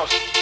house.